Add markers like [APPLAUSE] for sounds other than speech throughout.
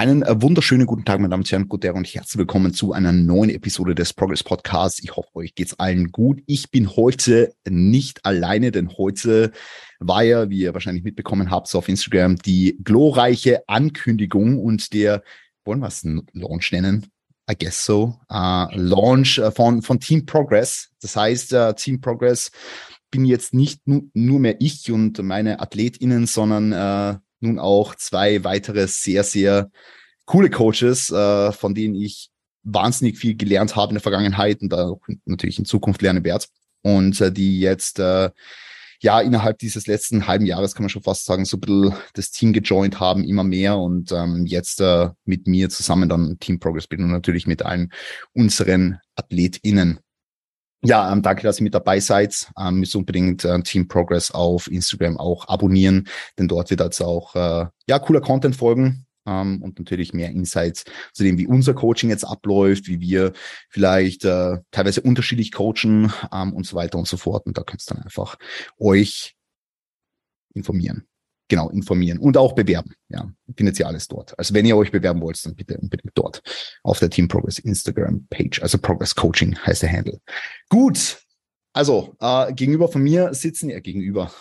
Einen äh, wunderschönen guten Tag, meine Damen und Herren, guten und herzlich willkommen zu einer neuen Episode des Progress Podcasts. Ich hoffe, euch geht's allen gut. Ich bin heute nicht alleine, denn heute war ja, wie ihr wahrscheinlich mitbekommen habt, so auf Instagram die glorreiche Ankündigung und der, wollen wir es Launch nennen? I guess so. Uh, Launch äh, von, von Team Progress. Das heißt, uh, Team Progress bin jetzt nicht nu nur mehr ich und meine AthletInnen, sondern uh, nun auch zwei weitere sehr, sehr coole Coaches, äh, von denen ich wahnsinnig viel gelernt habe in der Vergangenheit und auch natürlich in Zukunft lernen werde. Und äh, die jetzt äh, ja innerhalb dieses letzten halben Jahres kann man schon fast sagen, so ein bisschen das Team gejoint haben, immer mehr und ähm, jetzt äh, mit mir zusammen dann Team Progress bin und natürlich mit allen unseren AthletInnen. Ja, ähm, danke, dass ihr mit dabei seid. Ähm, müsst unbedingt äh, Team Progress auf Instagram auch abonnieren, denn dort wird jetzt auch äh, ja cooler Content folgen ähm, und natürlich mehr Insights zu dem, wie unser Coaching jetzt abläuft, wie wir vielleicht äh, teilweise unterschiedlich coachen ähm, und so weiter und so fort. Und da könnt ihr dann einfach euch informieren genau, informieren und auch bewerben. Ja, findet ihr alles dort. Also wenn ihr euch bewerben wollt, dann bitte unbedingt dort auf der Team Progress Instagram Page. Also Progress Coaching heißt der Handle. Gut. Also, äh, gegenüber von mir sitzen, ja, gegenüber,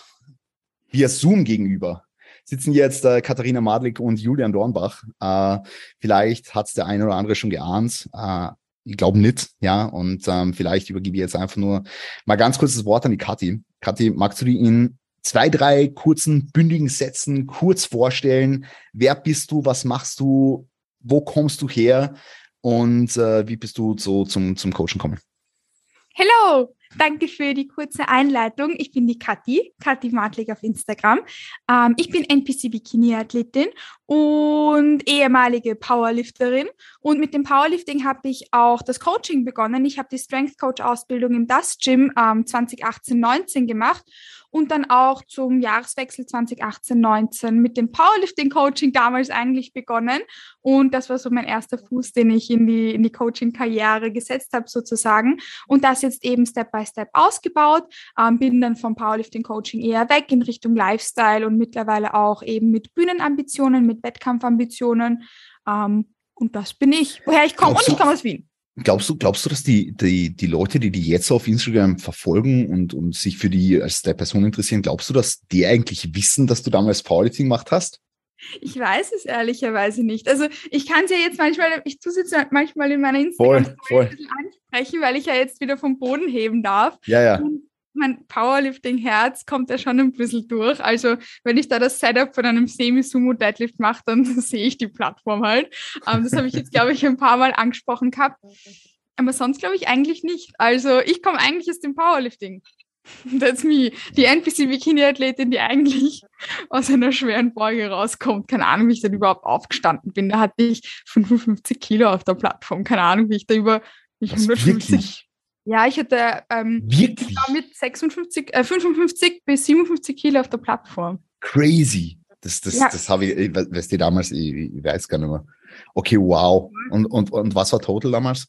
via Zoom gegenüber, sitzen jetzt äh, Katharina Madlik und Julian Dornbach. Äh, vielleicht hat's der eine oder andere schon geahnt. Äh, ich glaube nicht, ja. Und ähm, vielleicht übergebe ich jetzt einfach nur mal ganz kurz das Wort an die Kathi. Kathi, magst du die in zwei, drei kurzen, bündigen Sätzen kurz vorstellen. Wer bist du? Was machst du? Wo kommst du her? Und äh, wie bist du so zum, zum Coaching gekommen? Hello, Danke für die kurze Einleitung. Ich bin die Kathi, Kathi Martlig auf Instagram. Ähm, ich bin NPC-Bikini-Athletin und ehemalige Powerlifterin. Und mit dem Powerlifting habe ich auch das Coaching begonnen. Ich habe die Strength Coach-Ausbildung im Das Gym ähm, 2018-19 gemacht und dann auch zum Jahreswechsel 2018-19 mit dem Powerlifting-Coaching damals eigentlich begonnen. Und das war so mein erster Fuß, den ich in die, in die Coaching-Karriere gesetzt habe sozusagen. Und das jetzt eben Step by Step ausgebaut. Ähm, bin dann vom Powerlifting-Coaching eher weg in Richtung Lifestyle und mittlerweile auch eben mit Bühnenambitionen, mit Wettkampfambitionen. Ähm, und das bin ich, woher ich komme. Und ich komme aus Wien. Glaubst du, glaubst du, dass die, die, die Leute, die die jetzt auf Instagram verfolgen und, und sich für die als der Person interessieren, glaubst du, dass die eigentlich wissen, dass du damals Powerlifting gemacht hast? Ich weiß es ehrlicherweise nicht. Also ich kann es ja jetzt manchmal, ich tue es jetzt manchmal in meiner Instagram voll, voll. ansprechen, weil ich ja jetzt wieder vom Boden heben darf. Ja, ja. Und mein Powerlifting-Herz kommt ja schon ein bisschen durch. Also wenn ich da das Setup von einem Semi-Sumo-Deadlift mache, dann [LAUGHS] sehe ich die Plattform halt. Ähm, das habe ich jetzt, glaube ich, ein paar Mal angesprochen gehabt. Aber sonst glaube ich eigentlich nicht. Also ich komme eigentlich aus dem Powerlifting. [LAUGHS] That's me. Die NPC-Bikini-Athletin, die eigentlich [LAUGHS] aus einer schweren Beuge rauskommt. Keine Ahnung, wie ich dann überhaupt aufgestanden bin. Da hatte ich 55 Kilo auf der Plattform. Keine Ahnung, wie ich da über 150 ja, ich hatte ähm, Wirklich? mit 56, äh, 55 bis 57 Kilo auf der Plattform. Crazy. Das, das, ja. das habe ich, weißt du, damals, ich, ich, weiß gar nicht mehr. Okay, wow. Und, und, und was war total damals?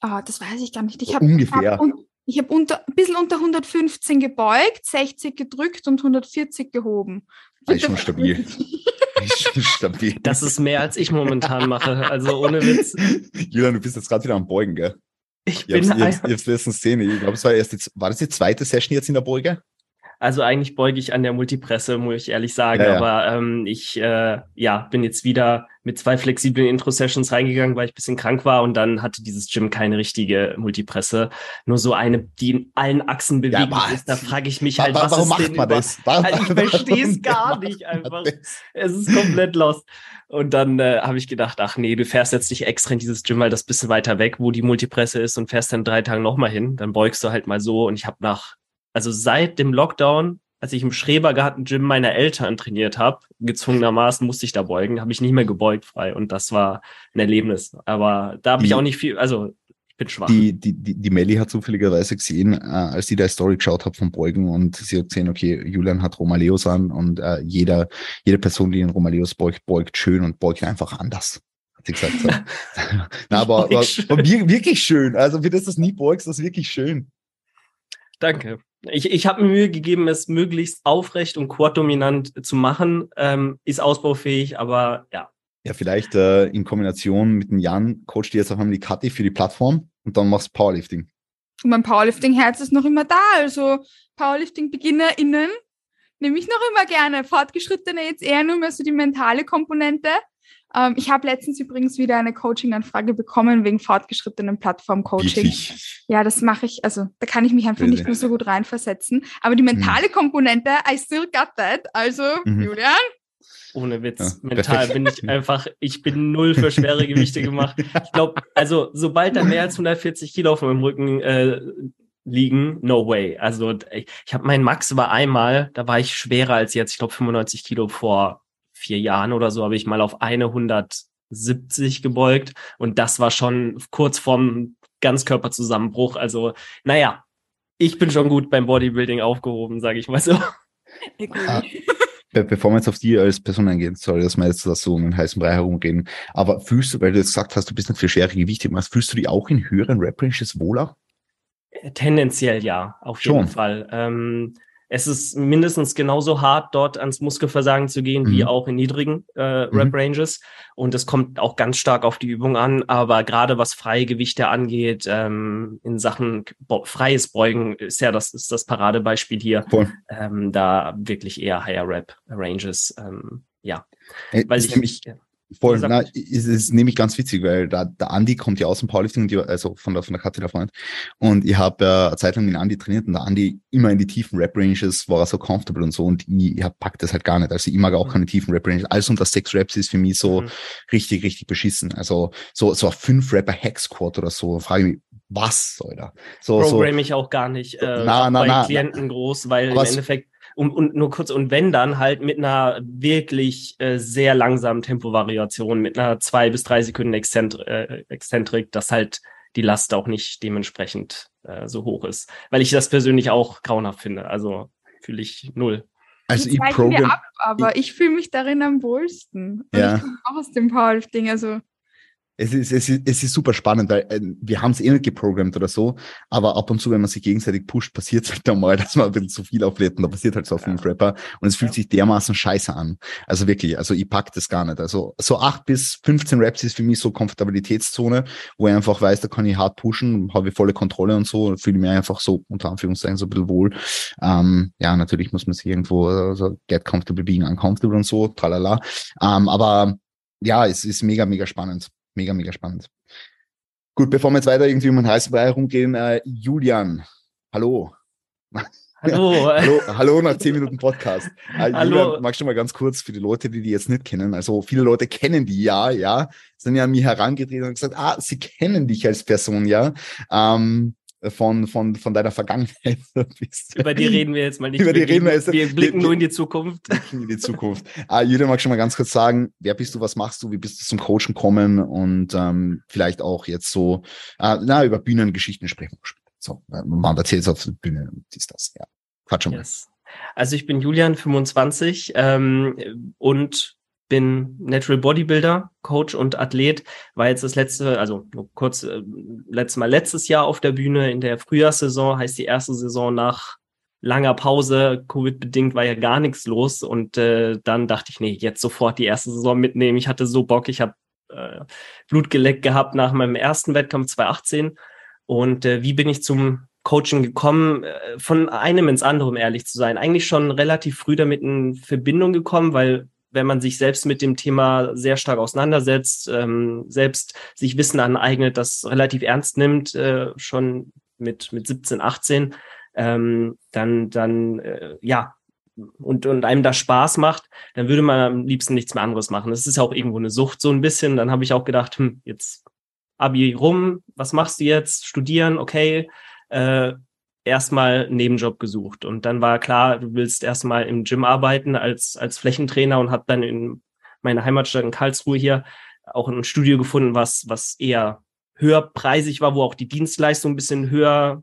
Ah, oh, das weiß ich gar nicht. Ich hab, Ungefähr. Hab, ich habe unter, ein bisschen unter 115 gebeugt, 60 gedrückt und 140 gehoben. Das ist schon stabil. [LAUGHS] ist schon stabil. Das ist mehr, als ich momentan mache. Also ohne Witz. [LAUGHS] Julian, du bist jetzt gerade wieder am Beugen, gell? Ich, ich bin hab's, ich, ich letztens gesehen. Ich glaube, es war erst die, war das die zweite Session jetzt in der Beuge? Also eigentlich beuge ich an der Multipresse, muss ich ehrlich sagen. Ja, ja. Aber ähm, ich äh, ja, bin jetzt wieder mit zwei flexiblen Intro-Sessions reingegangen, weil ich bisschen krank war und dann hatte dieses Gym keine richtige Multipresse. Nur so eine, die in allen Achsen bewegt ja, ist. Da frage ich mich halt, was warum ist macht man das? Warum, halt, ich verstehe es [LAUGHS] gar nicht einfach. Es ist komplett lost. Und dann äh, habe ich gedacht, ach nee, du fährst jetzt nicht extra in dieses Gym, weil das bisschen weiter weg, wo die Multipresse ist und fährst dann drei Tage nochmal hin. Dann beugst du halt mal so. Und ich habe nach, also seit dem Lockdown, als ich im Schrebergarten Gym meiner Eltern trainiert habe, gezwungenermaßen musste ich da beugen, habe ich nicht mehr gebeugt frei. Und das war ein Erlebnis. Aber da habe ich auch nicht viel, also bin schwach. Die, die, die, die Melli hat zufälligerweise gesehen, äh, als die der Story geschaut hat vom Beugen und sie hat gesehen, okay, Julian hat Romaleos an und äh, jeder, jede Person, die in Romaleos beugt, beugt schön und beugt einfach anders. Hat sie gesagt. So. [LAUGHS] Na, aber, aber, aber, wirklich schön. Also wie du das nie beugst, das ist wirklich schön. Danke. Ich, ich habe mir Mühe gegeben, es möglichst aufrecht und quad-dominant zu machen. Ähm, ist ausbaufähig, aber ja, Ja, vielleicht äh, in Kombination mit dem Jan coacht dir jetzt auch einmal die Kathi für die Plattform und dann machst du Powerlifting. Und mein Powerlifting-Herz ist noch immer da. Also Powerlifting-BeginnerInnen nehme ich noch immer gerne. Fortgeschrittene jetzt eher nur mehr so die mentale Komponente. Ähm, ich habe letztens übrigens wieder eine Coaching-Anfrage bekommen wegen fortgeschrittenen Plattform-Coaching. Ja, das mache ich, also da kann ich mich einfach nicht mehr so gut reinversetzen. Aber die mentale mhm. Komponente, I still got that. Also, mhm. Julian, ohne Witz. Ja, Mental bin ich einfach, ich bin null für schwere Gewichte gemacht. Ich glaube, also sobald da mehr als 140 Kilo auf meinem Rücken äh, liegen, no way. Also ich, ich habe mein Max war einmal, da war ich schwerer als jetzt, ich glaube 95 Kilo vor vier Jahren oder so, habe ich mal auf eine 170 gebeugt und das war schon kurz vorm Ganzkörperzusammenbruch. Also naja, ich bin schon gut beim Bodybuilding aufgehoben, sage ich mal so. [LAUGHS] Ah, bevor wir jetzt auf die als Person eingehen, sorry, dass wir jetzt da so um den heißen Brei herumreden, aber fühlst du, weil du jetzt gesagt hast, du bist nicht für schwere Gewichte machst, fühlst du die auch in höheren Rap-Ranges wohler? Tendenziell ja, auf jeden Schon. Fall. Ähm, es ist mindestens genauso hart, dort ans Muskelversagen zu gehen, mhm. wie auch in niedrigen äh, mhm. Rep-Ranges. Und es kommt auch ganz stark auf die Übung an. Aber gerade was freie Gewichte angeht, ähm, in Sachen freies Beugen ist ja das, ist das Paradebeispiel hier. Ähm, da wirklich eher Higher Rep-Ranges. Ähm, ja. Äh, Weil ich, nämlich, ja. Voll, na, ist, ist nämlich ganz witzig, weil da, der Andi kommt ja aus dem Powerlifting, die, also von der, von der Kathi der Freund. Und ich habe äh, eine Zeit lang mit Andi trainiert und der Andi immer in die tiefen Rap-Ranges war er so comfortable und so und ich, ich packt das halt gar nicht. Also ich mag auch mhm. keine tiefen Rap-Ranges. Alles unter sechs Raps ist für mich so mhm. richtig, richtig beschissen. Also so, so ein fünf Rapper Hex-Squad oder so, frage ich mich, was soll da? So, Programme so, ich auch gar nicht äh, na, na, bei na, Klienten groß, weil im Endeffekt und, und nur kurz, und wenn dann halt mit einer wirklich äh, sehr langsamen Tempovariation, mit einer zwei bis drei Sekunden Exzentrik, äh, Exzentrik dass halt die Last auch nicht dementsprechend äh, so hoch ist. Weil ich das persönlich auch grauenhaft finde. Also fühle ich null. Also ich program, ab, aber ich, ich fühle mich darin am wohlsten. Und ja. ich komme auch aus dem Powerlifting, also es ist, es ist, es ist super spannend, weil äh, wir haben es eh nicht geprogrammt oder so, aber ab und zu, wenn man sich gegenseitig pusht, passiert es halt einmal, [LAUGHS] dass man ein bisschen zu viel auflädt und da passiert halt so auf ja. Rapper und es fühlt sich dermaßen scheiße an. Also wirklich, also ich pack das gar nicht. Also so acht bis 15 Raps ist für mich so Komfortabilitätszone, wo ich einfach weiß, da kann ich hart pushen, habe ich volle Kontrolle und so, fühle mich einfach so unter Anführungszeichen so ein bisschen wohl. Ähm, ja, natürlich muss man sich irgendwo also get comfortable being uncomfortable und so, tralala. Ähm, aber ja, es ist mega, mega spannend mega, mega spannend. Gut, bevor wir jetzt weiter irgendwie um den heißen Brei herumgehen, äh, Julian, hallo. Hallo. [LAUGHS] hallo. Hallo nach zehn Minuten Podcast. Äh, hallo. Julian, magst du mal ganz kurz für die Leute, die die jetzt nicht kennen? Also viele Leute kennen die ja, ja, sind ja an mich herangetreten und gesagt, ah, sie kennen dich als Person, ja. Ähm, von, von, von deiner Vergangenheit [LAUGHS] bist. Über die reden wir jetzt mal nicht. Über die reden wir jetzt. Wir blicken nur in die Zukunft. [LAUGHS] In die Zukunft. Ah, Julia, mag schon mal ganz kurz sagen, wer bist du, was machst du, wie bist du zum Coachen gekommen und ähm, vielleicht auch jetzt so, äh, na, über Bühnengeschichten sprechen. So, man erzählt es auf der Bühne und ist das, ja. Quatsch schon mal. Yes. Also ich bin Julian, 25 ähm, und bin Natural Bodybuilder, Coach und Athlet. War jetzt das letzte, also kurz, äh, letztes Mal letztes Jahr auf der Bühne in der Frühjahrssaison, heißt die erste Saison nach langer Pause, Covid-bedingt war ja gar nichts los und äh, dann dachte ich, nee, jetzt sofort die erste Saison mitnehmen. Ich hatte so Bock, ich habe äh, Blut geleckt gehabt nach meinem ersten Wettkampf 2018 und äh, wie bin ich zum Coaching gekommen, äh, von einem ins andere, um ehrlich zu sein. Eigentlich schon relativ früh damit in Verbindung gekommen, weil wenn man sich selbst mit dem Thema sehr stark auseinandersetzt, ähm, selbst sich Wissen aneignet, das relativ ernst nimmt, äh, schon mit, mit 17, 18, ähm, dann, dann, äh, ja, und, und einem das Spaß macht, dann würde man am liebsten nichts mehr anderes machen. Das ist ja auch irgendwo eine Sucht, so ein bisschen. Dann habe ich auch gedacht, hm, jetzt Abi rum, was machst du jetzt? Studieren, okay. Äh, erstmal einen Nebenjob gesucht. Und dann war klar, du willst erstmal im Gym arbeiten als, als Flächentrainer und habe dann in meiner Heimatstadt in Karlsruhe hier auch ein Studio gefunden, was, was eher höherpreisig war, wo auch die Dienstleistungen ein bisschen höher,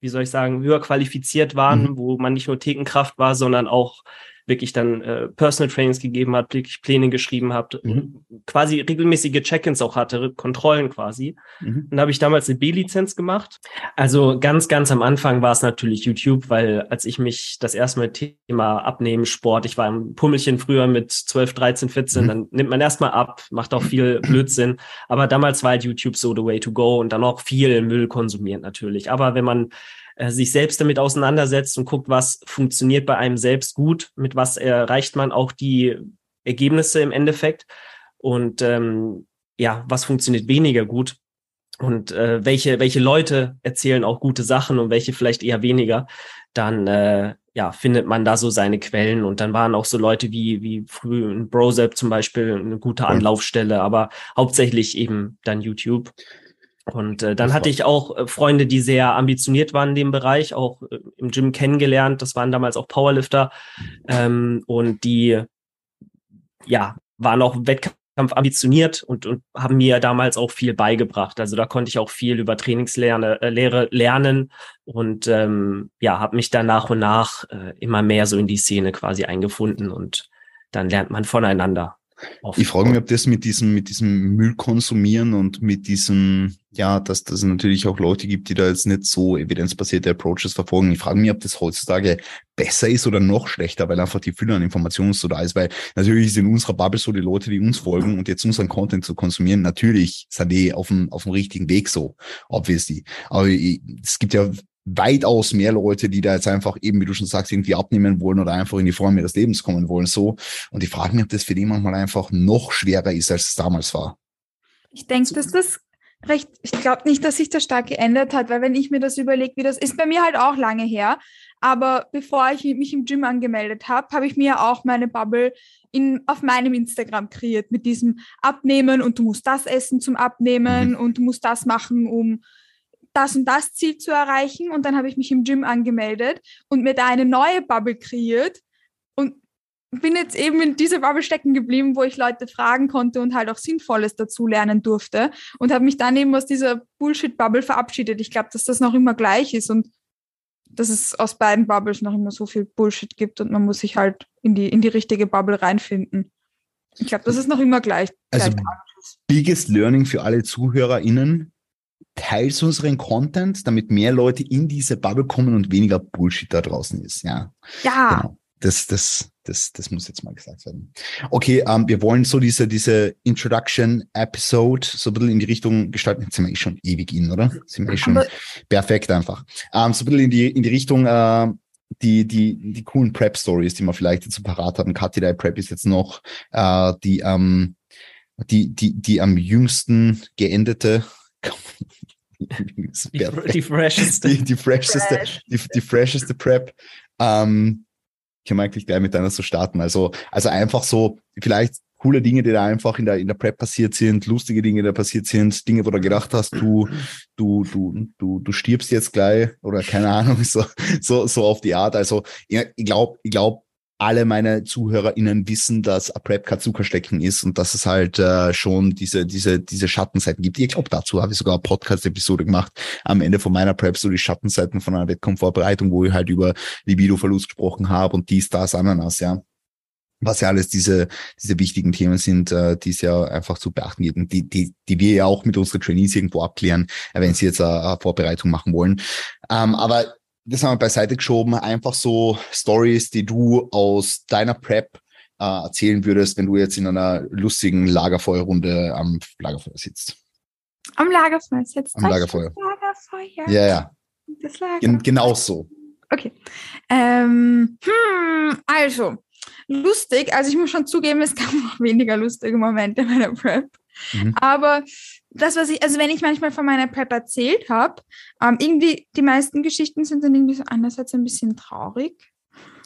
wie soll ich sagen, höher qualifiziert waren, mhm. wo man nicht nur Thekenkraft war, sondern auch wirklich dann äh, Personal Trainings gegeben hat, wirklich Pläne geschrieben hat, mhm. quasi regelmäßige Check-ins auch hatte, Kontrollen quasi. Mhm. Und da habe ich damals eine B-Lizenz gemacht. Also ganz, ganz am Anfang war es natürlich YouTube, weil als ich mich das erste Mal Thema Abnehmen, Sport, ich war im Pummelchen früher mit 12, 13, 14, mhm. dann nimmt man erstmal ab, macht auch viel [CLEARS THROAT] Blödsinn. Aber damals war halt YouTube so the way to go und dann auch viel Müll konsumiert natürlich. Aber wenn man äh, sich selbst damit auseinandersetzt und guckt, was funktioniert bei einem selbst gut, mit was erreicht man auch die Ergebnisse im Endeffekt und ähm, ja, was funktioniert weniger gut und äh, welche, welche Leute erzählen auch gute Sachen und welche vielleicht eher weniger, dann äh, ja, findet man da so seine Quellen. Und dann waren auch so Leute wie, wie früh ein Brosep zum Beispiel eine gute Anlaufstelle, aber hauptsächlich eben dann YouTube. Und äh, dann hatte ich auch äh, Freunde, die sehr ambitioniert waren in dem Bereich, auch äh, im Gym kennengelernt. Das waren damals auch Powerlifter ähm, und die ja waren auch Wettkampf ambitioniert und, und haben mir damals auch viel beigebracht. Also da konnte ich auch viel über Trainingslehre äh, Lehre lernen und ähm, ja, habe mich dann nach und nach äh, immer mehr so in die Szene quasi eingefunden und dann lernt man voneinander. Ich frage mich, ob das mit diesem, mit diesem Müll konsumieren und mit diesem, ja, dass, es natürlich auch Leute gibt, die da jetzt nicht so evidenzbasierte Approaches verfolgen. Ich frage mich, ob das heutzutage besser ist oder noch schlechter, weil einfach die Fülle an Informationen so da ist, weil natürlich ist in unserer Bubble so die Leute, die uns folgen und jetzt unseren Content zu konsumieren, natürlich sind die auf dem, auf dem richtigen Weg so, obviously. Aber ich, es gibt ja weitaus mehr Leute, die da jetzt einfach eben, wie du schon sagst, irgendwie abnehmen wollen oder einfach in die Form ihres Lebens kommen wollen, so. Und ich frage mich, ob das für die manchmal einfach noch schwerer ist, als es damals war. Ich denke, dass das recht, ich glaube nicht, dass sich das stark geändert hat, weil wenn ich mir das überlege, wie das ist bei mir halt auch lange her, aber bevor ich mich im Gym angemeldet habe, habe ich mir auch meine Bubble in, auf meinem Instagram kreiert mit diesem Abnehmen und du musst das essen zum Abnehmen mhm. und du musst das machen, um das und das Ziel zu erreichen. Und dann habe ich mich im Gym angemeldet und mir da eine neue Bubble kreiert und bin jetzt eben in dieser Bubble stecken geblieben, wo ich Leute fragen konnte und halt auch Sinnvolles dazu lernen durfte und habe mich dann eben aus dieser Bullshit-Bubble verabschiedet. Ich glaube, dass das noch immer gleich ist und dass es aus beiden Bubbles noch immer so viel Bullshit gibt und man muss sich halt in die, in die richtige Bubble reinfinden. Ich glaube, das ist noch immer gleich. Also, gleich biggest Learning für alle ZuhörerInnen teilst unseren Content, damit mehr Leute in diese Bubble kommen und weniger Bullshit da draußen ist. Ja. Ja. Genau. Das, das, das, das muss jetzt mal gesagt werden. Okay, ähm, wir wollen so diese, diese Introduction-Episode so ein bisschen in die Richtung gestalten. Jetzt sind wir eh schon ewig in, oder? Sind wir eh schon perfekt einfach. Ähm, so ein bisschen in die, in die Richtung, äh, die, die, die coolen Prep-Stories, die wir vielleicht jetzt so parat haben. Kathi, Prep ist jetzt noch äh, die, ähm, die, die, die am jüngsten geendete die, die fresheste. Die, die fresheste, Fresh. die, die fresheste Prep. Ähm, können wir eigentlich gleich mit deiner so starten. Also, also einfach so, vielleicht coole Dinge, die da einfach in der, in der Prep passiert sind, lustige Dinge, die da passiert sind, Dinge, wo du gedacht hast, du, du, du, du, du stirbst jetzt gleich oder keine Ahnung, so, so, so auf die Art. Also, ich glaube, ich glaube, alle meine ZuhörerInnen wissen, dass a Prep kein Zuckerstecken ist und dass es halt äh, schon diese, diese, diese Schattenseiten gibt. Ich glaube, dazu habe ich sogar eine Podcast-Episode gemacht am Ende von meiner Prep, so die Schattenseiten von einer Wettkampfvorbereitung, wo ich halt über Libido-Verlust gesprochen habe und dies, das, Ananas, ja. Was ja alles diese, diese wichtigen Themen sind, äh, die es ja einfach zu beachten gibt und die, die, die wir ja auch mit unseren Trainees irgendwo abklären, äh, wenn sie jetzt eine, eine Vorbereitung machen wollen. Ähm, aber das haben wir beiseite geschoben, einfach so Stories, die du aus deiner Prep äh, erzählen würdest, wenn du jetzt in einer lustigen Lagerfeuerrunde am Lagerfeuer sitzt. Am Lagerfeuer sitzt. Am Lagerfeuer. Lagerfeuer. Ja, ja. Das Lagerfeuer. Gen genau so. Okay. Ähm, hm, also, lustig, also ich muss schon zugeben, es gab [LAUGHS] noch weniger lustige Momente in meiner Prep. Mhm. Aber das, was ich, also wenn ich manchmal von meiner Prep erzählt habe, ähm, irgendwie die meisten Geschichten sind dann irgendwie so einerseits ein bisschen traurig.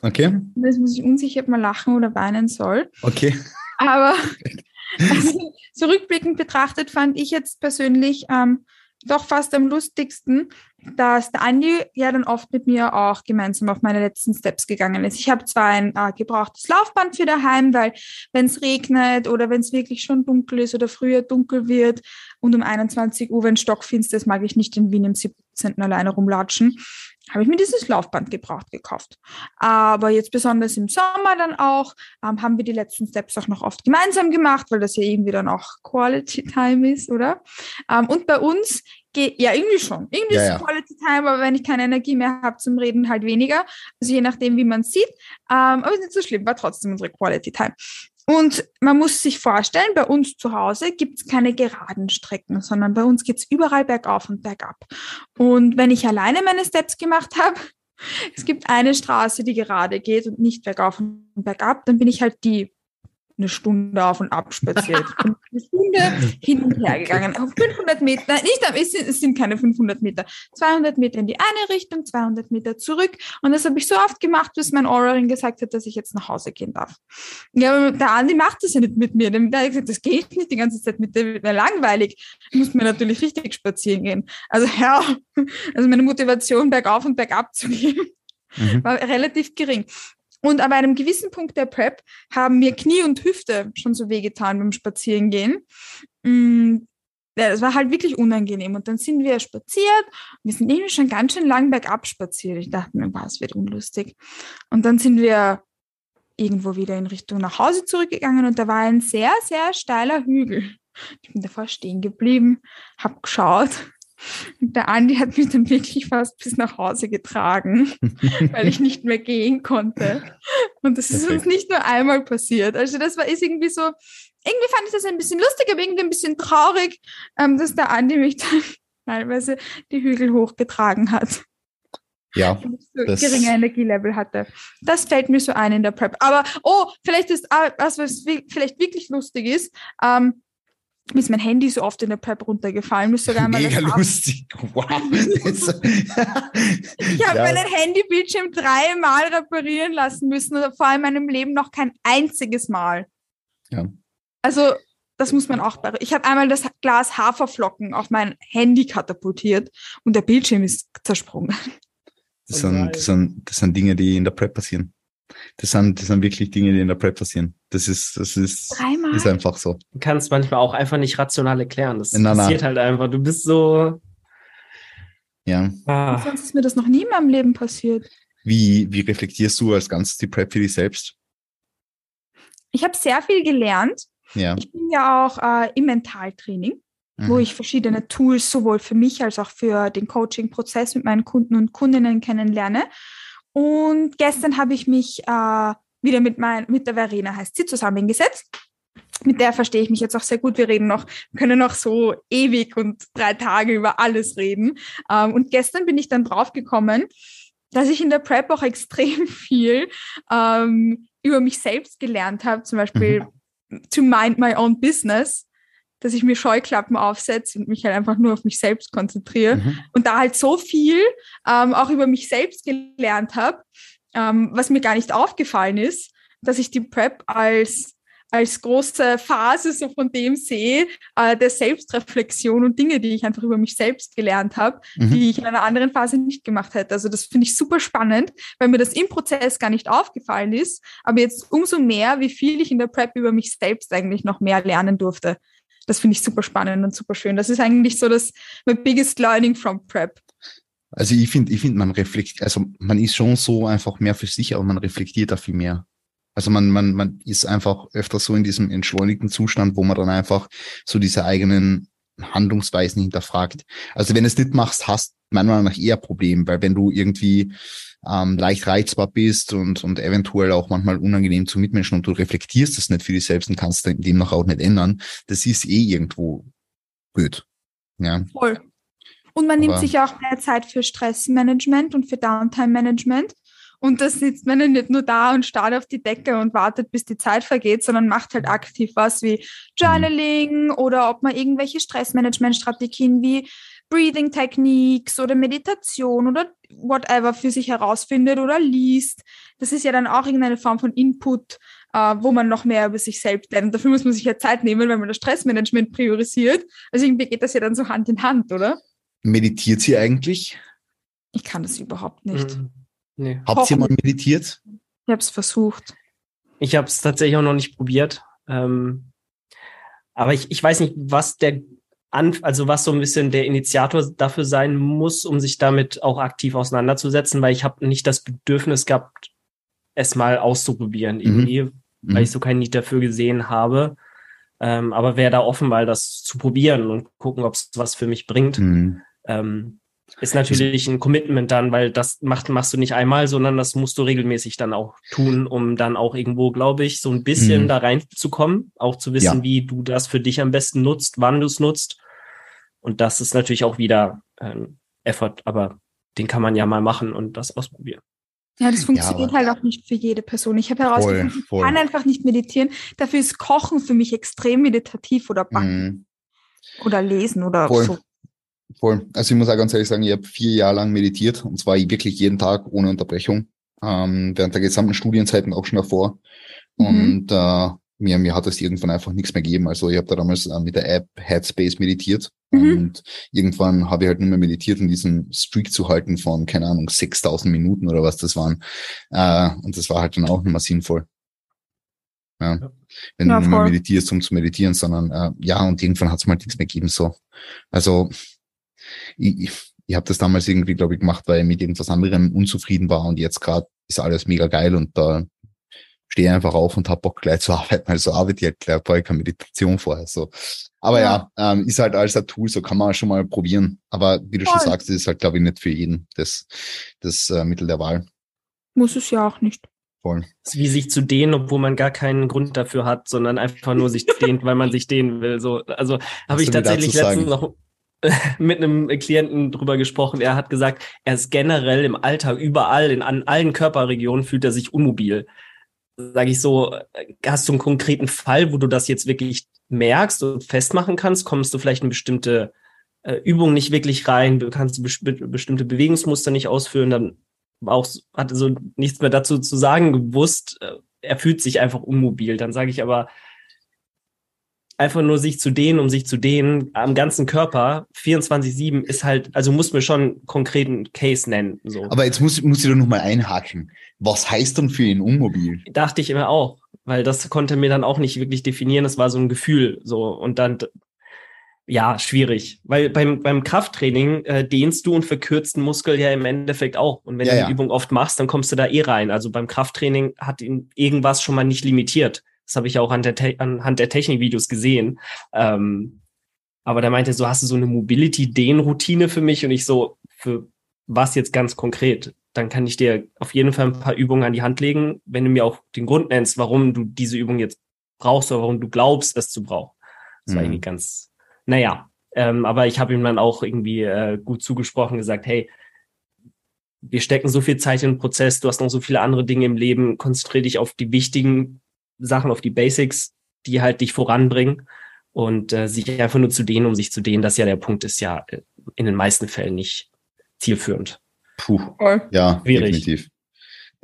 Okay. Das muss ich unsicher, ob man lachen oder weinen soll. Okay. Aber [LAUGHS] also, zurückblickend betrachtet fand ich jetzt persönlich ähm, doch fast am lustigsten, dass der Andi ja dann oft mit mir auch gemeinsam auf meine letzten Steps gegangen ist. Ich habe zwar ein äh, gebrauchtes Laufband für daheim, weil wenn es regnet oder wenn es wirklich schon dunkel ist oder früher dunkel wird und um 21 Uhr, wenn stockfinster ist, mag ich nicht in Wien im 17. alleine rumlatschen, habe ich mir dieses Laufband gebraucht gekauft. Aber jetzt besonders im Sommer dann auch, ähm, haben wir die letzten Steps auch noch oft gemeinsam gemacht, weil das ja irgendwie dann auch Quality Time ist, oder? Ähm, und bei uns geht, ja, irgendwie schon. Irgendwie ja, ist ja. Quality Time, aber wenn ich keine Energie mehr habe zum Reden, halt weniger. Also je nachdem, wie man sieht. Ähm, aber ist nicht so schlimm, war trotzdem unsere Quality Time. Und man muss sich vorstellen, bei uns zu Hause gibt es keine geraden Strecken, sondern bei uns geht es überall bergauf und bergab. Und wenn ich alleine meine Steps gemacht habe, [LAUGHS] es gibt eine Straße, die gerade geht und nicht bergauf und bergab, dann bin ich halt die eine Stunde auf und ab spaziert. [LAUGHS] eine Stunde hin und her gegangen. Auf 500 Meter, nicht, es sind, es sind keine 500 Meter. 200 Meter in die eine Richtung, 200 Meter zurück. Und das habe ich so oft gemacht, bis mein Aura-Ring gesagt hat, dass ich jetzt nach Hause gehen darf. Ja, aber der Andi macht das ja nicht mit mir. Der hat gesagt, das geht nicht die ganze Zeit mit dir, wird mir langweilig. Ich muss mir natürlich richtig spazieren gehen. Also ja, also meine Motivation bergauf und bergab zu gehen, mhm. war relativ gering. Und an einem gewissen Punkt der Prep haben mir Knie und Hüfte schon so wehgetan beim Spazierengehen. Mm, ja, das war halt wirklich unangenehm. Und dann sind wir spaziert. Wir sind irgendwie schon ganz schön lang bergab spaziert. Ich dachte mir, was wird unlustig. Und dann sind wir irgendwo wieder in Richtung nach Hause zurückgegangen und da war ein sehr, sehr steiler Hügel. Ich bin davor stehen geblieben, hab geschaut der Andi hat mich dann wirklich fast bis nach Hause getragen, [LAUGHS] weil ich nicht mehr gehen konnte. Und das ist uns nicht nur einmal passiert. Also das war ist irgendwie so, irgendwie fand ich das ein bisschen lustig, aber irgendwie ein bisschen traurig, ähm, dass der Andi mich dann [LAUGHS] teilweise die Hügel hochgetragen hat. Ja. So geringe Energielevel hatte. Das fällt mir so ein in der Prep. Aber, oh, vielleicht ist was, was vielleicht wirklich lustig ist. Ähm, mir ist mein Handy so oft in der Prep runtergefallen. Muss sogar mal Mega lustig. Wow. [LAUGHS] [LAUGHS] ich habe ja. meinen Handybildschirm dreimal reparieren lassen müssen oder vor allem in meinem Leben noch kein einziges Mal. Ja. Also, das muss man auch. Ich habe einmal das Glas Haferflocken auf mein Handy katapultiert und der Bildschirm ist zersprungen. Das sind, das sind, das sind Dinge, die in der Prep passieren. Das sind, das sind wirklich Dinge, die in der Prep passieren. Das ist, das ist, ist einfach so. Du kannst manchmal auch einfach nicht rational erklären. Das na, passiert na. halt einfach. Du bist so. Ja. Ah. Sonst ist mir das noch nie in meinem Leben passiert. Wie, wie reflektierst du als Ganzes die Prep für dich selbst? Ich habe sehr viel gelernt. Ja. Ich bin ja auch äh, im Mentaltraining, mhm. wo ich verschiedene Tools sowohl für mich als auch für den Coaching-Prozess mit meinen Kunden und Kundinnen kennenlerne. Und gestern habe ich mich äh, wieder mit, mein, mit der Verena, heißt sie, zusammengesetzt. Mit der verstehe ich mich jetzt auch sehr gut. Wir reden noch, können noch so ewig und drei Tage über alles reden. Ähm, und gestern bin ich dann draufgekommen, dass ich in der Prep auch extrem [LAUGHS] viel ähm, über mich selbst gelernt habe. Zum Beispiel mhm. to mind my own business dass ich mir Scheuklappen aufsetze und mich halt einfach nur auf mich selbst konzentriere mhm. und da halt so viel ähm, auch über mich selbst gelernt habe, ähm, was mir gar nicht aufgefallen ist, dass ich die Prep als als große Phase so von dem sehe, äh, der Selbstreflexion und Dinge, die ich einfach über mich selbst gelernt habe, mhm. die ich in einer anderen Phase nicht gemacht hätte. Also das finde ich super spannend, weil mir das im Prozess gar nicht aufgefallen ist, aber jetzt umso mehr, wie viel ich in der Prep über mich selbst eigentlich noch mehr lernen durfte das finde ich super spannend und super schön. Das ist eigentlich so das my biggest learning from Prep. Also ich finde, ich finde, man reflektiert, also man ist schon so einfach mehr für sich, aber man reflektiert da viel mehr. Also man, man, man ist einfach öfter so in diesem entschleunigten Zustand, wo man dann einfach so diese eigenen Handlungsweisen hinterfragt. Also wenn du es nicht machst, hast meiner Meinung nach eher Problem, weil wenn du irgendwie ähm, leicht reizbar bist und, und eventuell auch manchmal unangenehm zu Mitmenschen und du reflektierst das nicht für dich selbst und kannst demnach auch nicht ändern, das ist eh irgendwo blöd. Ja. Voll. Und man Aber nimmt sich auch mehr Zeit für Stressmanagement und für Downtime-Management. Und da sitzt man nicht nur da und starrt auf die Decke und wartet, bis die Zeit vergeht, sondern macht halt aktiv was wie Journaling mhm. oder ob man irgendwelche Stressmanagement-Strategien wie Breathing Techniques oder Meditation oder whatever für sich herausfindet oder liest. Das ist ja dann auch irgendeine Form von Input, äh, wo man noch mehr über sich selbst lernt. Und dafür muss man sich ja Zeit nehmen, weil man das Stressmanagement priorisiert. Also irgendwie geht das ja dann so Hand in Hand, oder? Meditiert sie eigentlich? Ich kann das überhaupt nicht. Mhm. Nee. Habt ihr mal meditiert? Ich habe es versucht. Ich habe es tatsächlich auch noch nicht probiert. Ähm, aber ich, ich weiß nicht, was der an, also was so ein bisschen der Initiator dafür sein muss, um sich damit auch aktiv auseinanderzusetzen, weil ich habe nicht das Bedürfnis gehabt, es mal auszuprobieren, Mhm. irgendwie, weil Mhm. ich so kein Need dafür gesehen habe. Ähm, aber wäre da offen, mal das zu probieren und gucken, ob es was für mich bringt. Mhm. Ähm, ist natürlich ein Commitment dann, weil das macht, machst du nicht einmal, sondern das musst du regelmäßig dann auch tun, um dann auch irgendwo, glaube ich, so ein bisschen Mhm. da reinzukommen, auch zu wissen, Ja. wie du das für dich am besten nutzt, wann du es nutzt. Und das ist natürlich auch wieder ähm, Effort, aber den kann man ja mal machen und das ausprobieren. Ja, das funktioniert aber- halt auch nicht für jede Person. Ich habe herausgefunden, Voll, ich voll. kann einfach nicht meditieren. Dafür ist Kochen für mich extrem meditativ oder Backen Mhm. oder Lesen oder Voll. so. Voll. Also ich muss auch ganz ehrlich sagen, ich habe vier Jahre lang meditiert und zwar wirklich jeden Tag ohne Unterbrechung. Ähm, während der gesamten Studienzeiten auch schon davor. Mhm. Und äh, mir, mir hat es irgendwann einfach nichts mehr gegeben. Also ich habe da damals äh, mit der App Headspace meditiert. Mhm. Und irgendwann habe ich halt nur mehr meditiert, um diesen Streak zu halten von, keine Ahnung, 6000 Minuten oder was das waren. Äh, und das war halt dann auch nicht mehr sinnvoll. Ja. Wenn Ja, du nur mehr meditierst, um zu meditieren, sondern äh, ja, und irgendwann hat es mal nichts mehr gegeben. So. Also ich, ich, ich habe das damals irgendwie, glaube ich, gemacht, weil ich mit irgendwas anderem unzufrieden war und jetzt gerade ist alles mega geil und da stehe ich einfach auf und hab Bock gleich zu arbeiten. Also arbeite ich halt gleich, ich keine Meditation vorher. So. Aber ja, ähm, ist halt alles ein Tool, so kann man schon mal probieren. Aber wie du schon Voll. sagst, ist halt, glaube ich, nicht für jeden das, das äh, Mittel der Wahl. Muss es ja auch nicht. Voll. Es ist wie sich zu dehnen, obwohl man gar keinen Grund dafür hat, sondern einfach nur sich dehnt, weil man sich dehnen will. So, also habe ich tatsächlich letztens noch [LAUGHS] mit einem Klienten drüber gesprochen. Er hat gesagt, er ist generell im Alltag überall, in an allen Körperregionen fühlt er sich unmobil. Sage ich so, hast du einen konkreten Fall, wo du das jetzt wirklich merkst und festmachen kannst? Kommst du vielleicht in bestimmte äh, Übungen nicht wirklich rein? Du kannst bes bestimmte Bewegungsmuster nicht ausführen? Dann auch hatte so nichts mehr dazu zu sagen gewusst. Äh, Er fühlt sich einfach unmobil. Dann sage ich aber, einfach nur sich zu dehnen, um sich zu dehnen, am ganzen Körper, 24-7 ist halt, also muss mir schon einen konkreten Case nennen. So. Aber jetzt muss, muss ich doch noch mal einhaken. Was heißt dann für ihn unmobil? Dachte ich immer auch, weil das konnte mir dann auch nicht wirklich definieren. Das war so ein Gefühl, so und dann ja schwierig, weil beim beim Krafttraining äh, dehnst du und verkürzt einen Muskel ja im Endeffekt auch. Und wenn Ja, du ja. die Übung oft machst, dann kommst du da eh rein. Also beim Krafttraining hat ihn irgendwas schon mal nicht limitiert. Das habe ich auch an der Te anhand der Technikvideos gesehen. Ähm, aber da meinte er so, hast du so eine Mobility-Dehn-Routine für mich? Und ich so, für was jetzt ganz konkret? Dann kann ich dir auf jeden Fall ein paar Übungen an die Hand legen, wenn du mir auch den Grund nennst, warum du diese Übung jetzt brauchst oder warum du glaubst, es zu brauchen. Das war Mhm. irgendwie ganz, naja. Ähm, aber ich habe ihm dann auch irgendwie äh, gut zugesprochen, gesagt, hey, wir stecken so viel Zeit in den Prozess, du hast noch so viele andere Dinge im Leben, konzentriere dich auf die wichtigen Sachen, auf die Basics, die halt dich voranbringen und äh, sich einfach nur zu dehnen, um sich zu dehnen, das ja der Punkt ist ja äh, in den meisten Fällen nicht zielführend. Puh. Ja, Schwierig. definitiv.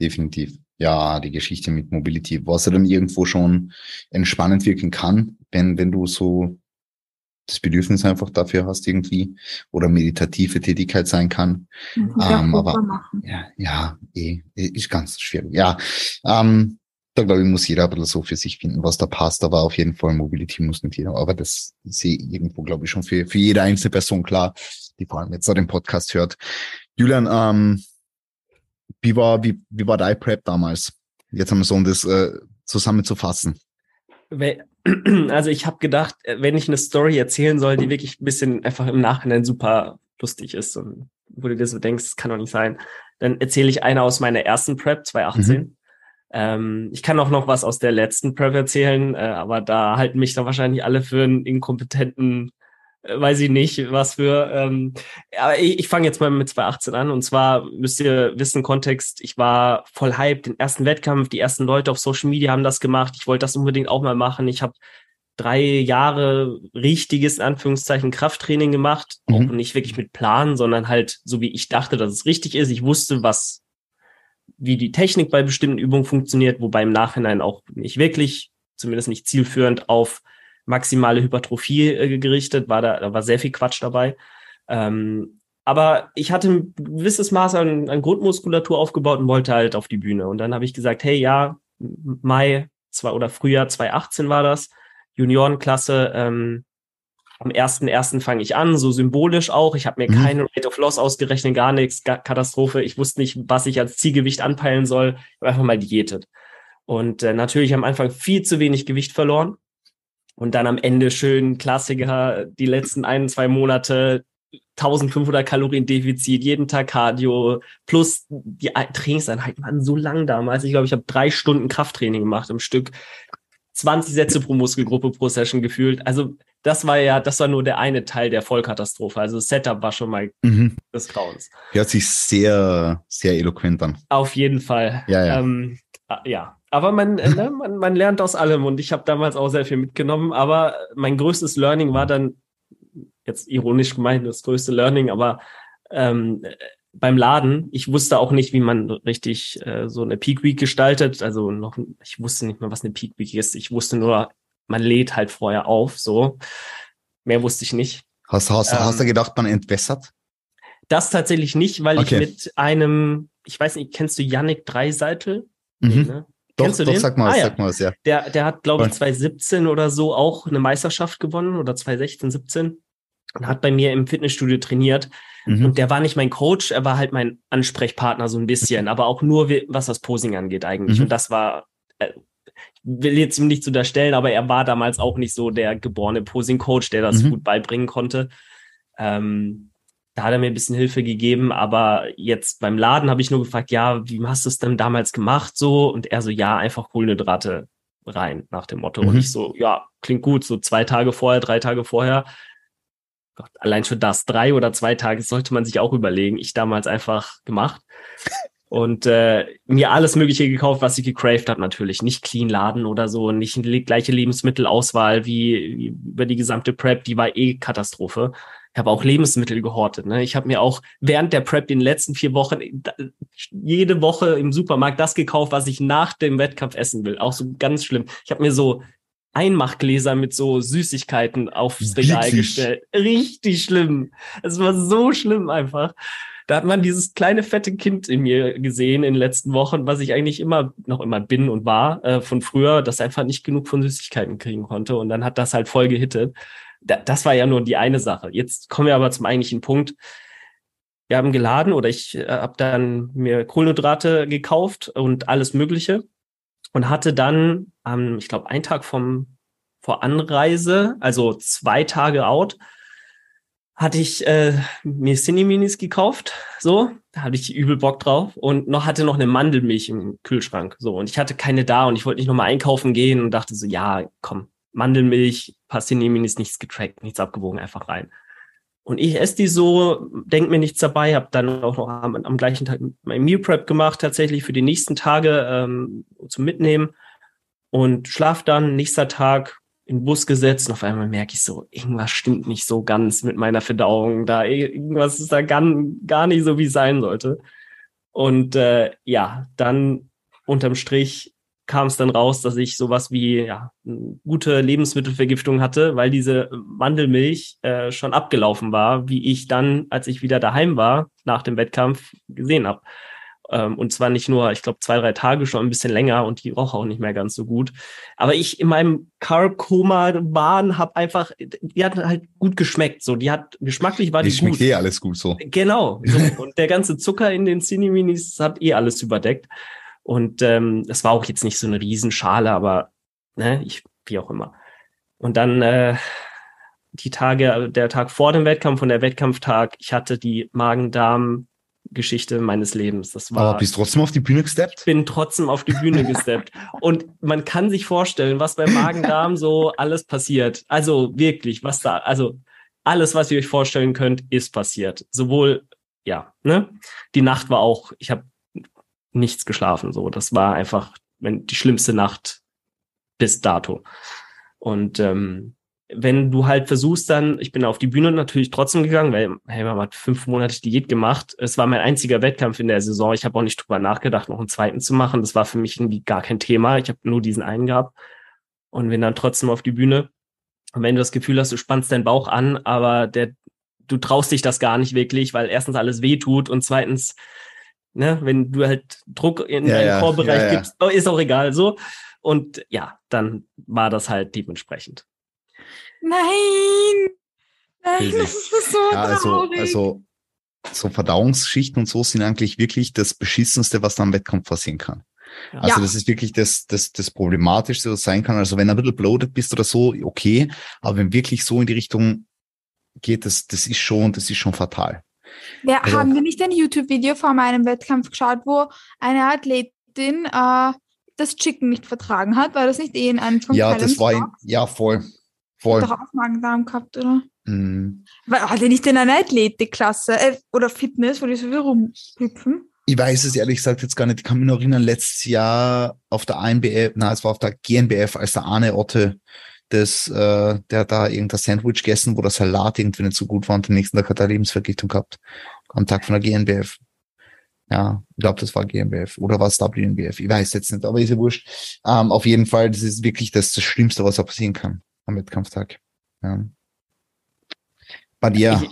Definitiv. Ja, die Geschichte mit Mobility, was ja dann irgendwo schon entspannend wirken kann, wenn, wenn du so das Bedürfnis einfach dafür hast irgendwie oder meditative Tätigkeit sein kann. Ähm, aber- machen. Ja, ja, eh, ist ganz schwierig. Ja, ähm, da glaube ich, muss jeder ein bisschen so für sich finden, was da passt, aber auf jeden Fall Mobility muss nicht jeder. Aber das sehe ich irgendwo, glaube ich, schon für, für jede einzelne Person klar, die vor allem jetzt auch den Podcast hört. Julian, ähm, wie war, wie, wie war dein Prep damals? Jetzt haben wir so, um das äh, zusammenzufassen. [CLEARS THROAT] Also ich habe gedacht, äh, wenn ich eine Story erzählen soll, die wirklich ein bisschen einfach im Nachhinein super lustig ist und wo du dir so denkst, das kann doch nicht sein, dann erzähle ich eine aus meiner ersten Prep 2018. Ähm, ich kann auch noch was aus der letzten Prep erzählen, äh, aber da halten mich dann wahrscheinlich alle für einen inkompetenten, äh, weiß ich nicht, was für. Ähm, aber ich, ich fange jetzt mal mit 2018 an und zwar müsst ihr wissen, Kontext, ich war voll hyped, den ersten Wettkampf, die ersten Leute auf Social Media haben das gemacht, ich wollte das unbedingt auch mal machen. Ich habe drei Jahre richtiges, in Anführungszeichen, Krafttraining gemacht. Mhm. Auch nicht wirklich mit Plan, sondern halt so, wie ich dachte, dass es richtig ist. Ich wusste, was, wie die Technik bei bestimmten Übungen funktioniert, wobei im Nachhinein auch nicht wirklich, zumindest nicht zielführend auf maximale Hypertrophie äh, gerichtet, war da, da war sehr viel Quatsch dabei. Ähm, aber ich hatte ein gewisses Maß an, an Grundmuskulatur aufgebaut und wollte halt auf die Bühne. Und dann habe ich gesagt, hey, ja, Mai zwei oder Frühjahr 2018 war das, Juniorenklasse, ähm, am 1.1. fange ich an, so symbolisch auch. Ich habe mir mhm. keine Rate of Loss ausgerechnet, gar nichts, Katastrophe. Ich wusste nicht, was ich als Zielgewicht anpeilen soll. Ich habe einfach mal diätet. Und äh, natürlich am Anfang viel zu wenig Gewicht verloren. Und dann am Ende schön Klassiker, die letzten ein, zwei Monate 1500 Kalorien Defizit, jeden Tag Cardio, plus die Trainingseinheiten waren so lang damals. Ich glaube, ich habe drei Stunden Krafttraining gemacht im Stück. 20 Sätze pro Muskelgruppe pro Session gefühlt. Also das war ja, das war nur der eine Teil der Vollkatastrophe. Also das Setup war schon mal mhm. des Grauens. Hört sich sehr, sehr eloquent an. Auf jeden Fall. Ja, ja. Ähm, ja. Aber man, äh, ne, man, man lernt aus allem und ich habe damals auch sehr viel mitgenommen. Aber mein größtes Learning war dann, jetzt ironisch gemeint, das größte Learning, aber ähm, beim Laden, ich wusste auch nicht, wie man richtig äh, so eine Peak Week gestaltet. Also noch, ich wusste nicht mehr, was eine Peak Week ist. Ich wusste nur, man lädt halt vorher auf, so. Mehr wusste ich nicht. Hast, hast, ähm, hast du gedacht, man entwässert? Das tatsächlich nicht, weil okay. ich mit einem, ich weiß nicht, kennst du Yannick Dreiseitel? Mhm. Nee, ne? Doch, Kennst du doch, den? sag mal, ah, ja. sag mal ja. Der, der hat, glaube ich, 2017 oder so auch eine Meisterschaft gewonnen oder 2016, 17 und hat bei mir im Fitnessstudio trainiert. Mhm. Und der war nicht mein Coach, er war halt mein Ansprechpartner so ein bisschen, aber auch nur, was das Posing angeht eigentlich. Mhm. Und das war, äh, will jetzt ihm nichts unterstellen, aber er war damals auch nicht so der geborene Posing-Coach, der das mhm. gut beibringen konnte. Ähm, da hat er mir ein bisschen Hilfe gegeben, aber jetzt beim Laden habe ich nur gefragt, ja, wie hast du es denn damals gemacht so? Und er so, ja, einfach Kohlenhydrate rein nach dem Motto. Und mhm. ich so, ja, klingt gut, so zwei Tage vorher, drei Tage vorher Gott, allein für das, drei oder zwei Tage sollte man sich auch überlegen. Ich damals einfach gemacht und äh, mir alles Mögliche gekauft, was ich gecraved habe, natürlich. Nicht clean laden oder so, nicht die gleiche Lebensmittelauswahl wie, wie über die gesamte Prep, die war eh Katastrophe. Ich habe auch Lebensmittel gehortet. Ne? Ich habe mir auch während der Prep in den letzten vier Wochen jede Woche im Supermarkt das gekauft, was ich nach dem Wettkampf essen will. Auch so ganz schlimm. Ich habe mir so Einmachgläser mit so Süßigkeiten aufs Regal gestellt. Richtig schlimm. Es war so schlimm einfach. Da hat man dieses kleine fette Kind in mir gesehen in den letzten Wochen, was ich eigentlich immer noch immer bin und war äh, von früher, das einfach nicht genug von Süßigkeiten kriegen konnte und dann hat das halt voll gehittet. Da, das war ja nur die eine Sache. Jetzt kommen wir aber zum eigentlichen Punkt. Wir haben geladen oder ich äh, habe dann mir Kohlenhydrate gekauft und alles Mögliche und hatte dann, ähm, ich glaube, einen Tag vom vor Anreise, also zwei Tage out, hatte ich äh, mir Cineminis gekauft, so, da hatte ich übel Bock drauf. Und noch hatte noch eine Mandelmilch im Kühlschrank, so. Und ich hatte keine da und ich wollte nicht nochmal einkaufen gehen und dachte so, ja, komm, Mandelmilch, paar Cineminis, nichts getrackt, nichts abgewogen, einfach rein. Und ich esse die so, denke mir nichts dabei, habe dann auch noch am, am, gleichen Tag mein Meal Prep gemacht, tatsächlich für die nächsten Tage ähm, zum Mitnehmen. Und schlaf dann nächster Tag in den Bus gesetzt und auf einmal merke ich so, irgendwas stimmt nicht so ganz mit meiner Verdauung, da irgendwas ist da gar, gar nicht so, wie es sein sollte. Und äh, ja, dann unterm Strich kam es dann raus, dass ich sowas wie ja, gute Lebensmittelvergiftung hatte, weil diese Mandelmilch äh, schon abgelaufen war, wie ich dann, als ich wieder daheim war, nach dem Wettkampf gesehen habe. Ähm, und zwar nicht nur, ich glaube, zwei, drei Tage schon ein bisschen länger und die roch auch nicht mehr ganz so gut. Aber ich in meinem Carb-Koma waren, habe einfach, die hat halt gut geschmeckt. So, die hat geschmacklich war die, die schmeckt gut. eh alles gut so. Genau. [LAUGHS] So. und der ganze Zucker in den Cineminis hat eh alles überdeckt. Und ähm, es war auch jetzt nicht so eine Riesenschale, aber ne, ich, wie auch immer. Und dann äh, die Tage, der Tag vor dem Wettkampf und der Wettkampftag, ich hatte die Magen-Darm-Geschichte meines Lebens. Das war. Aber bist trotzdem auf die Bühne gesteppt? Bin trotzdem auf die Bühne [LAUGHS] gesteppt. und man kann sich vorstellen, was beim Magen-Darm so alles passiert. Also wirklich, was da, also alles, was ihr euch vorstellen könnt, ist passiert. Sowohl, ja, ne? Die Nacht war auch, ich habe nichts geschlafen. So, das war einfach die schlimmste Nacht bis dato. Und ähm, wenn du halt versuchst dann, ich bin auf die Bühne natürlich trotzdem gegangen, weil hey, man hat fünf Monate Diät gemacht. Es war mein einziger Wettkampf in der Saison. Ich habe auch nicht drüber nachgedacht, noch einen zweiten zu machen. Das war für mich irgendwie gar kein Thema. Ich habe nur diesen einen gehabt und bin dann trotzdem auf die Bühne. Und wenn du das Gefühl hast, du spannst deinen Bauch an, aber der du traust dich das gar nicht wirklich, weil erstens alles weh tut und zweitens, ne, wenn du halt Druck in Ja, deinen ja, Vorbereich ja, gibst, oh, ist auch egal, so. Und ja, dann war das halt dementsprechend. Nein! Nein, das ist so Ja, also, traurig. also so Verdauungsschichten und so sind eigentlich wirklich das Beschissenste, was da am Wettkampf passieren kann. Ja. Also das ist wirklich das, das, das Problematischste, was sein kann. Also wenn du ein bisschen bloated bist oder so, okay. Aber wenn wirklich so in die Richtung geht, das, das ist schon, das ist schon fatal. Wir also- haben wir nicht ein YouTube-Video vor meinem Wettkampf geschaut, wo eine Athletin äh, das Chicken nicht vertragen hat? War das nicht eh in einem von ja, das war, in, ja, voll, voll. Doch auch Magen-Darm gehabt, oder? Mm. War, hat er nicht in einer Athletikklasse äh, oder Fitness, wo die so viel rumhüpfen? Ich weiß es ehrlich gesagt jetzt gar nicht. Ich kann mich noch erinnern, letztes Jahr auf der ANBF, na, es war auf der GNBF, als der Arne Otte, das, äh, der hat da irgendein Sandwich gegessen, wo der Salat irgendwie nicht so gut war und am nächsten Tag hat er Lebensvergiftung gehabt. Am Tag von der GNBF. Ja, ich glaube, das war GNBF oder war es WNBF. Ich weiß jetzt nicht, aber ist ja wurscht. Ähm, auf jeden Fall, das ist wirklich das, das Schlimmste, was da passieren kann am Wettkampftag. Ja. Bei dir. Ich-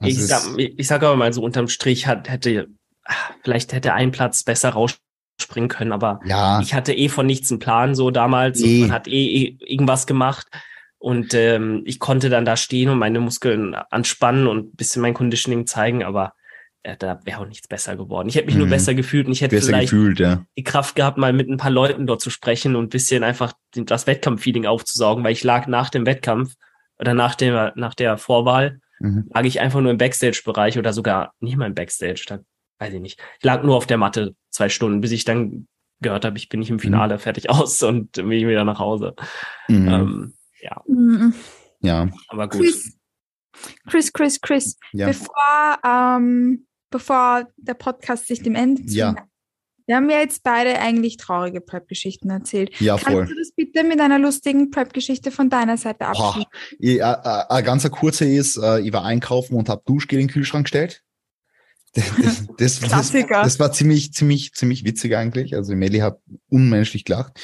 Also ich, es- sag, aber mal so, unterm Strich hat, hätte, ah, vielleicht hätte ein Platz besser rausspringen können, aber ja, ich hatte eh von nichts einen Plan so damals. Nee. Und man hat eh, eh irgendwas gemacht. Und ähm, ich konnte dann da stehen und meine Muskeln anspannen und ein bisschen mein Conditioning zeigen, aber da wäre auch nichts besser geworden. Ich hätte mich nur Mhm. besser gefühlt und ich hätte besser vielleicht gefühlt, ja. die Kraft gehabt, mal mit ein paar Leuten dort zu sprechen und ein bisschen einfach das Wettkampffeeling aufzusaugen, weil ich lag nach dem Wettkampf oder nach der, nach der Vorwahl, Mhm. lag ich einfach nur im Backstage-Bereich oder sogar nicht mal im Backstage, da weiß ich nicht. Ich lag nur auf der Matte zwei Stunden, bis ich dann gehört habe, ich bin nicht im Finale, fertig aus [LAUGHS] und bin ich wieder nach Hause. Mhm. Ähm, ja, Mhm. ja, aber gut. Chris, Chris, Chris, Chris. ja. Bevor, ähm, bevor der Podcast sich dem Ende Ja. zuneigt. Wir haben ja jetzt beide eigentlich traurige Prep-Geschichten erzählt. Ja, Kannst voll. du das bitte mit einer lustigen Prep-Geschichte von deiner Seite abschließen? äh, äh, ein ganz ein kurzer ist, äh, ich war einkaufen und habe Duschgel in den Kühlschrank gestellt. [LAUGHS] Das, das, das, das war ziemlich, ziemlich, ziemlich witzig eigentlich. Also Melli hat unmenschlich gelacht.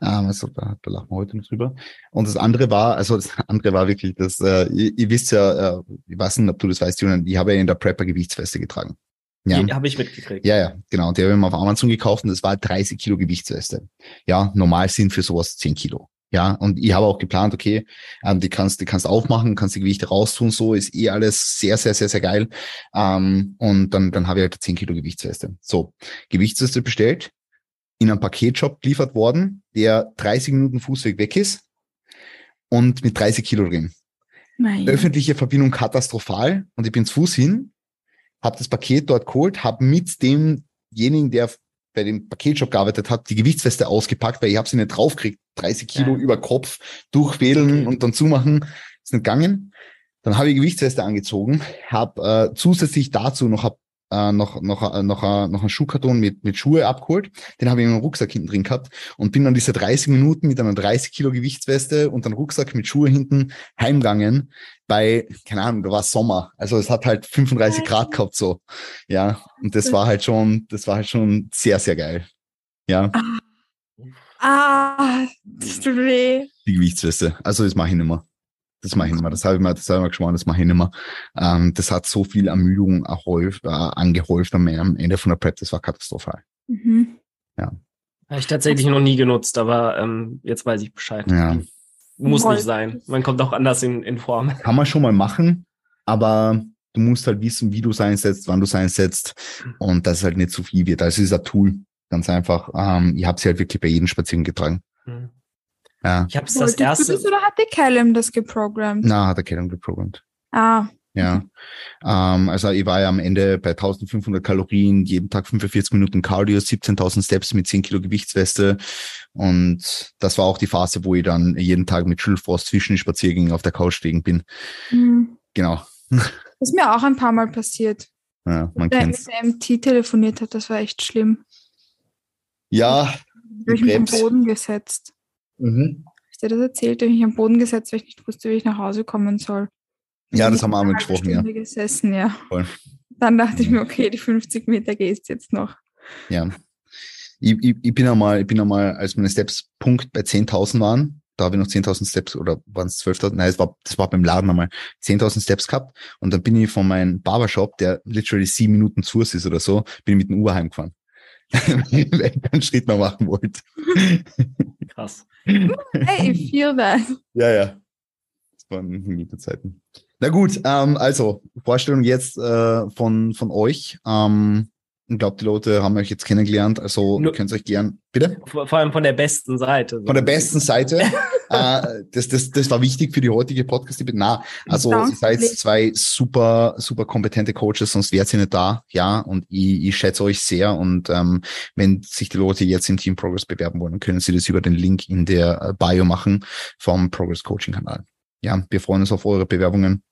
Ähm, also da, da lachen wir heute noch drüber. Und das andere war, also das [LAUGHS] andere war wirklich, das, äh, ihr, ihr wisst ja, äh, ich weiß nicht, ob du das weißt, Julian, ich habe ja in der Prepper Gewichtsweste getragen. Ja. Die habe ich mitgekriegt. Ja, ja, genau. Die habe ich mir auf Amazon gekauft und das war 30 Kilo Gewichtsweste. Ja, normal sind für sowas 10 Kilo. Ja, und ich habe auch geplant, okay, ähm, die kannst, die kannst aufmachen, kannst die Gewichte raustun, so ist eh alles sehr, sehr, sehr, sehr geil. Ähm, und dann, dann habe ich halt 10 Kilo Gewichtsweste. So, Gewichtsweste bestellt, in einem Paketshop geliefert worden, der 30 Minuten Fußweg weg ist und mit 30 Kilo drin. Nein. Öffentliche Verbindung katastrophal und ich bin zu Fuß hin, habe das Paket dort geholt, habe mit demjenigen, der bei dem Paketshop gearbeitet hat, die Gewichtsweste ausgepackt, weil ich habe sie nicht draufgekriegt. 30 Kilo Ja. über Kopf, durchwählen Okay. und dann zumachen, ist nicht gegangen. Dann habe ich Gewichtsweste angezogen, habe äh, zusätzlich dazu noch hab, äh, noch noch äh, noch äh, noch einen Schuhkarton mit mit Schuhe abgeholt. Den habe ich in einem Rucksack hinten drin gehabt und bin dann diese 30 Minuten mit einer 30 Kilo Gewichtsweste und einem Rucksack mit Schuhe hinten heimgegangen. Bei keine Ahnung, da war Sommer, also es hat halt 35 Grad gehabt so, ja. Und das war halt schon, das war halt schon sehr sehr geil, ja. Ah, das tut weh. Die Gewichtsweste. Also das mache ich nicht mehr. Das mache ich nicht mehr. Das habe ich mir, das habe ich mir geschworen, das mache ich nicht mehr. Ähm, das hat so viel Ermüdung erhäuft, äh, angehäuft am, am Ende von der Prep, das war katastrophal. Mhm. Habe ich tatsächlich noch nie genutzt, aber ähm, jetzt weiß ich Bescheid. Ja. Muss nicht sein. Man kommt auch anders in, in Form. Kann man schon mal machen, aber du musst halt wissen, wie du es einsetzt, wann du es einsetzt und dass es halt nicht zu viel wird. Also es ist ein Tool, ganz einfach. Ähm, ich habe sie halt wirklich bei jedem Spaziergang getragen. Hm. Ja. Ich habe es das Wolltest du erste. das oder hat der Callum das geprogrammt? Na, hat er keinen geprogrammt. Ah, Ja, ähm, also ich war ja am Ende bei 1500 Kalorien, jeden Tag 45 Minuten Cardio, 17.000 Steps mit 10 Kilo Gewichtsweste und das war auch die Phase, wo ich dann jeden Tag mit Schulfrost zwischen den Spaziergängen auf der Couch liegen bin. hm. Genau, Das ist mir auch ein paar Mal passiert. ja, man Der kennt's. mit der MT telefoniert hat, das war echt schlimm. Ja, ich mich am. Boden gesetzt. Mhm. Hast du das erzählt? Da habe ich mich am Boden gesetzt, weil ich nicht wusste, wie ich nach Hause kommen soll. ja, Dann das haben wir auch bin mal ich eine halbe gesprochen, ja. Stunde gesessen, ja. Voll. Dann dachte ich mir, okay, die 50 Meter gehst jetzt noch. Ja. Ich, ich, ich bin einmal, ich bin einmal, als meine Steps Punkt bei 10.000 waren, Da habe ich noch 10.000 Steps oder waren es 12.000? Nein, es war, das war beim Laden einmal 10.000 Steps gehabt. Und dann bin ich von meinem Barbershop, der literally sieben Minuten zu ist oder so, bin ich mit dem Uhr heimgefahren. [LAUGHS] weil ich keinen Schritt mehr machen wollte. Krass. Hey, ich feel that. Ja, ja. Das waren Mietezeiten. Na gut, ähm, also Vorstellung jetzt äh, von, von euch. Ähm, ich glaube, die Leute haben euch jetzt kennengelernt, also Nur- könnt ihr euch gern, bitte? Vor, vor allem von der besten Seite. Von der besten Seite. [LAUGHS] äh, das, das, das war wichtig für die heutige podcast Na, also ihr seid zwei super, super kompetente Coaches, sonst wärt ihr nicht da. Ja, und ich, ich schätze euch sehr. Und ähm, wenn sich die Leute jetzt im Team Progress bewerben wollen, können sie das über den Link in der äh, Bio machen vom Progress Coaching Kanal. Ja, wir freuen uns auf eure Bewerbungen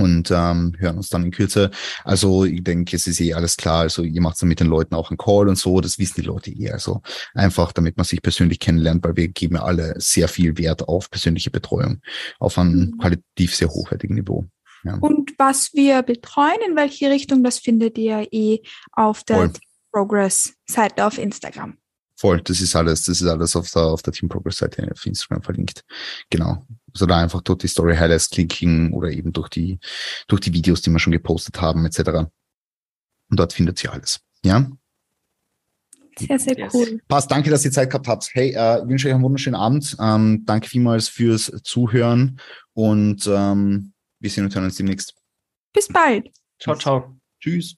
und ähm, hören uns dann in Kürze. Also ich denke, es ist eh alles klar. Also ihr macht dann mit den Leuten auch einen Call und so, das wissen die Leute eh. Also einfach, damit man sich persönlich kennenlernt, weil wir geben ja alle sehr viel Wert auf persönliche Betreuung auf einem Mhm. qualitativ sehr hochwertigen Niveau. Ja. Und was wir betreuen, in welche Richtung, das findet ihr eh auf der Voll. Progress-Seite auf Instagram. Voll, das ist alles, das ist alles auf der, auf der Team Progress Seite auf Instagram verlinkt. Genau. Also da einfach durch die Story Highlights klicken oder eben durch die, durch die Videos, die wir schon gepostet haben, etc. Und dort findet ihr alles. Ja? Sehr, sehr Yes. cool. Passt, danke, dass ihr Zeit gehabt habt. Hey, äh, ich wünsche euch einen wunderschönen Abend. Ähm, danke vielmals fürs Zuhören und ähm, wir sehen und hören uns demnächst. Bis bald. Ciao, ciao. Tschüss.